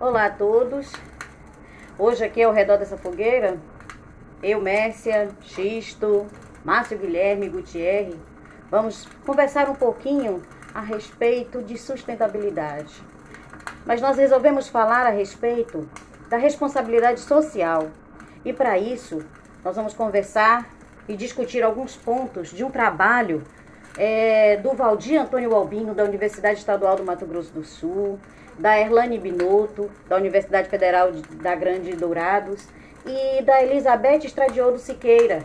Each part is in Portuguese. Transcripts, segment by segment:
Olá a todos. Hoje aqui ao redor dessa fogueira, eu, Mércia, Xisto, Márcio Guilherme, Gutierre, vamos conversar um pouquinho a respeito de sustentabilidade. Mas nós resolvemos falar a respeito da responsabilidade social. E para isso, nós vamos conversar e discutir alguns pontos de um trabalho é, do Valdir Antônio Albino, da Universidade Estadual do Mato Grosso do Sul, da Erlane Binotto, da Universidade Federal da Grande Dourados, e da Elizabeth Estradiodo Siqueira,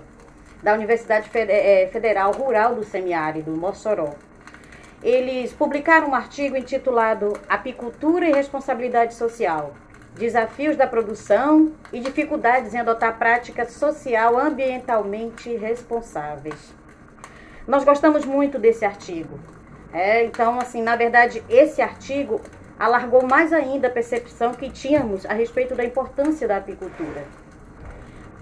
da Universidade é, Federal Rural do Semiárido, Mossoró. Eles publicaram um artigo intitulado Apicultura e Responsabilidade Social, Desafios da Produção e Dificuldades em Adotar Práticas Social Ambientalmente Responsáveis. Nós gostamos muito desse artigo. É, então, assim, na verdade, esse artigo alargou mais ainda a percepção que tínhamos a respeito da importância da apicultura.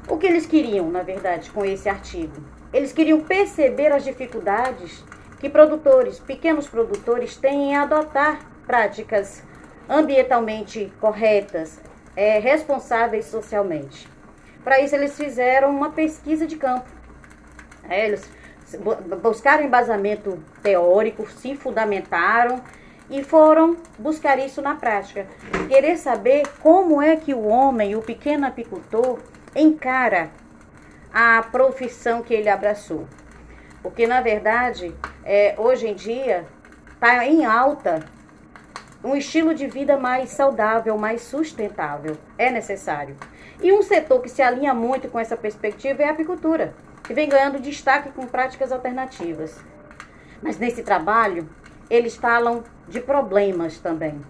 O que eles queriam, na verdade, com esse artigo? Eles queriam perceber as dificuldades que produtores, pequenos produtores, têm em adotar práticas ambientalmente corretas, é, responsáveis socialmente. Para isso, eles fizeram uma pesquisa de campo. É, eles buscaram embasamento teórico, se fundamentaram e foram buscar isso na prática. Querer saber como é que o homem, o pequeno apicultor, encara a profissão que ele abraçou. Porque, na verdade, é, hoje em dia está em alta um estilo de vida mais saudável, mais sustentável. É necessário. E um setor que se alinha muito com essa perspectiva é a apicultura que vem ganhando destaque com práticas alternativas. Mas nesse trabalho, eles falam de problemas também.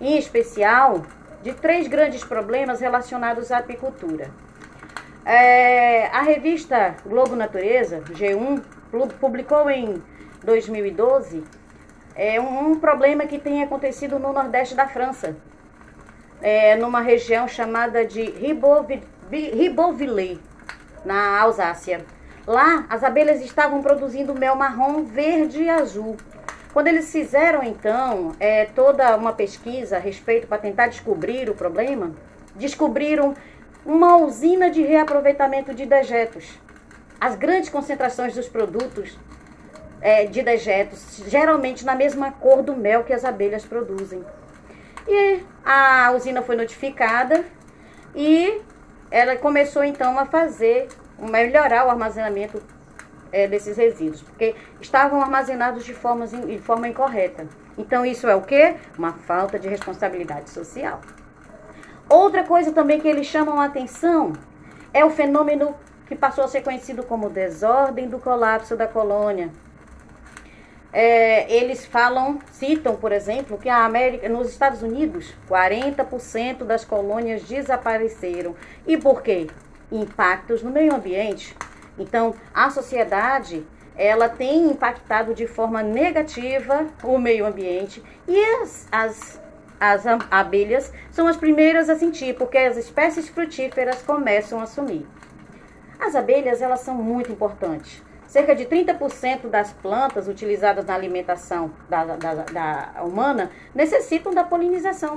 Em especial, de três grandes problemas relacionados à apicultura. É, a revista Globo Natureza, G1, publicou em 2012 é, um, um problema que tem acontecido no nordeste da França, é, numa região chamada de Ribeauvillé, na Alsácia. Lá, as abelhas estavam produzindo mel marrom, verde e azul. Quando eles fizeram, então, é, toda uma pesquisa a respeito para tentar descobrir o problema, descobriram uma usina de reaproveitamento de dejetos. As grandes concentrações dos produtos é, de dejetos, geralmente na mesma cor do mel que as abelhas produzem. E a usina foi notificada e ela começou então a fazer melhorar o armazenamento é, desses resíduos, porque estavam armazenados de, formas, de forma incorreta. Então, isso é o quê? Uma falta de responsabilidade social. Outra coisa também que eles chamam a atenção é o fenômeno que passou a ser conhecido como desordem do colapso da colônia. É, eles falam, citam, por exemplo, que a América, nos Estados Unidos, 40% das colônias desapareceram. E por quê? Impactos no meio ambiente. Então, a sociedade ela tem impactado de forma negativa o meio ambiente e as, as, as abelhas são as primeiras a sentir, porque as espécies frutíferas começam a sumir. As abelhas elas são muito importantes. Cerca de 30% das plantas utilizadas na alimentação da, da, da humana necessitam da polinização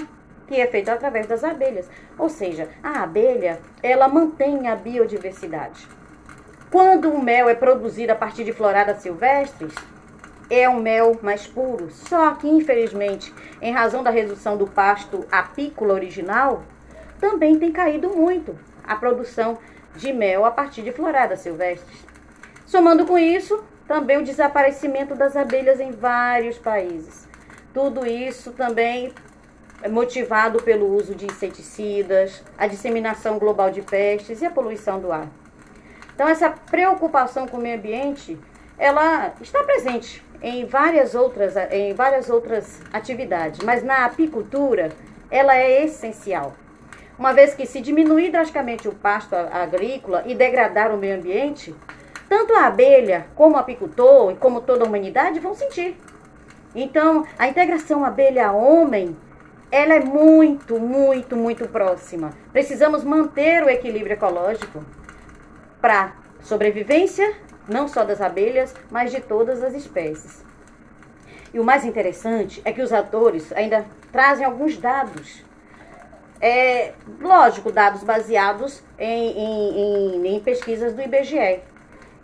que é feito através das abelhas. Ou seja, a abelha, ela mantém a biodiversidade. Quando o mel é produzido a partir de floradas silvestres, é um mel mais puro. Só que, infelizmente, em razão da redução do pasto apícola original, também tem caído muito a produção de mel a partir de floradas silvestres. Somando com isso, também o desaparecimento das abelhas em vários países. Tudo isso também motivado pelo uso de inseticidas, a disseminação global de pestes e a poluição do ar. Então essa preocupação com o meio ambiente, ela está presente em várias outras, em várias outras atividades, mas na apicultura ela é essencial. Uma vez que se diminuir drasticamente o pasto agrícola e degradar o meio ambiente, tanto a abelha como o apicultor e como toda a humanidade vão sentir. Então, a integração abelha-homem ela é muito, muito, muito próxima. Precisamos manter o equilíbrio ecológico para sobrevivência não só das abelhas, mas de todas as espécies. E o mais interessante é que os autores ainda trazem alguns dados é, lógico, dados baseados em, em, em, em pesquisas do IBGE.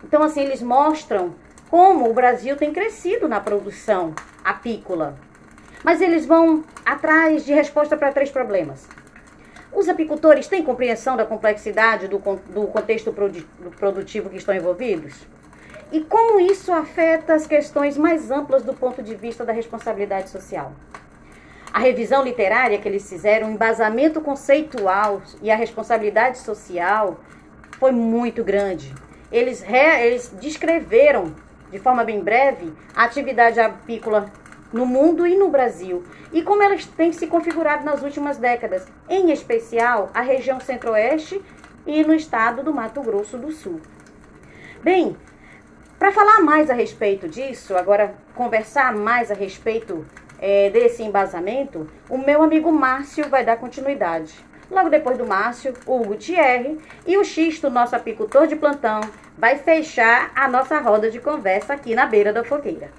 Então, assim, eles mostram como o Brasil tem crescido na produção apícola. Mas eles vão atrás de resposta para três problemas. Os apicultores têm compreensão da complexidade do, do contexto produtivo que estão envolvidos? E como isso afeta as questões mais amplas do ponto de vista da responsabilidade social? A revisão literária que eles fizeram, o embasamento conceitual e a responsabilidade social foi muito grande. Eles, re, eles descreveram de forma bem breve a atividade apícola no mundo e no Brasil e como elas têm se configurado nas últimas décadas, em especial a região centro-oeste e no estado do Mato Grosso do Sul. Bem, para falar mais a respeito disso, agora conversar mais a respeito é, desse embasamento, o meu amigo Márcio vai dar continuidade. Logo depois do Márcio, o Hugo Thierry e o Xisto, nosso apicultor de plantão, vai fechar a nossa roda de conversa aqui na beira da fogueira.